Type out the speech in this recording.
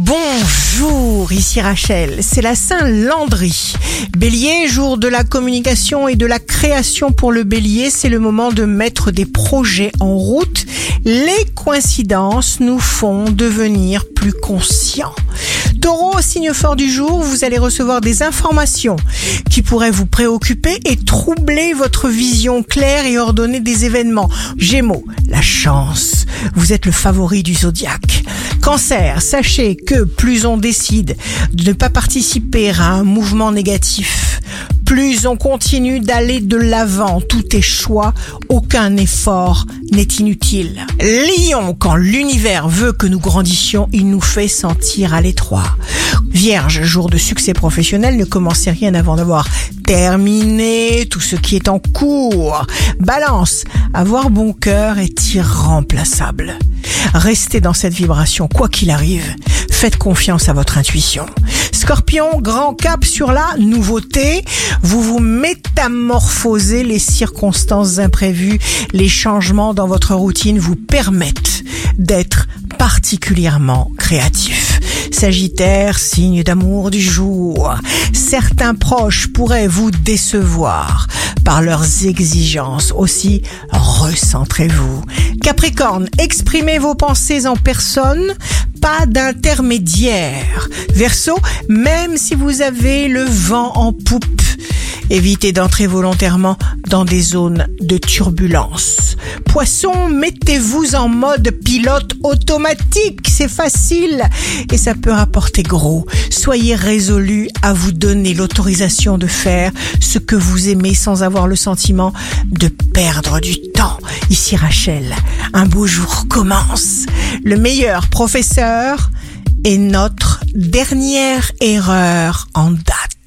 Bonjour, ici Rachel, c'est la Saint-Landry. Bélier, jour de la communication et de la création pour le bélier, c'est le moment de mettre des projets en route. Les coïncidences nous font devenir plus conscients. Taureau, signe fort du jour, vous allez recevoir des informations qui pourraient vous préoccuper et troubler votre vision claire et ordonnée des événements. Gémeaux, la chance, vous êtes le favori du zodiaque. Cancer, sachez que plus on décide de ne pas participer à un mouvement négatif, plus on continue d'aller de l'avant, tout est choix, aucun effort n'est inutile. Lion, quand l'univers veut que nous grandissions, il nous fait sentir à l'étroit. Vierge, jour de succès professionnel, ne commencez rien avant d'avoir terminé tout ce qui est en cours. Balance, avoir bon cœur est irremplaçable. Restez dans cette vibration, quoi qu'il arrive. Faites confiance à votre intuition. Scorpion, grand cap sur la nouveauté. Vous vous métamorphosez, les circonstances imprévues, les changements dans votre routine vous permettent d'être particulièrement créatif. Sagittaire, signe d'amour du jour. Certains proches pourraient vous décevoir par leurs exigences. Aussi, recentrez-vous. Capricorne, exprimez vos pensées en personne, pas d'intermédiaire. Verseau, même si vous avez le vent en poupe, évitez d'entrer volontairement dans des zones de turbulence. Poisson, mettez-vous en mode pilote automatique, c'est facile et ça peut rapporter gros. Soyez résolu à vous donner l'autorisation de faire ce que vous aimez sans avoir le sentiment de perdre du temps. Ici Rachel, un beau jour commence. Le meilleur professeur est notre dernière erreur en date.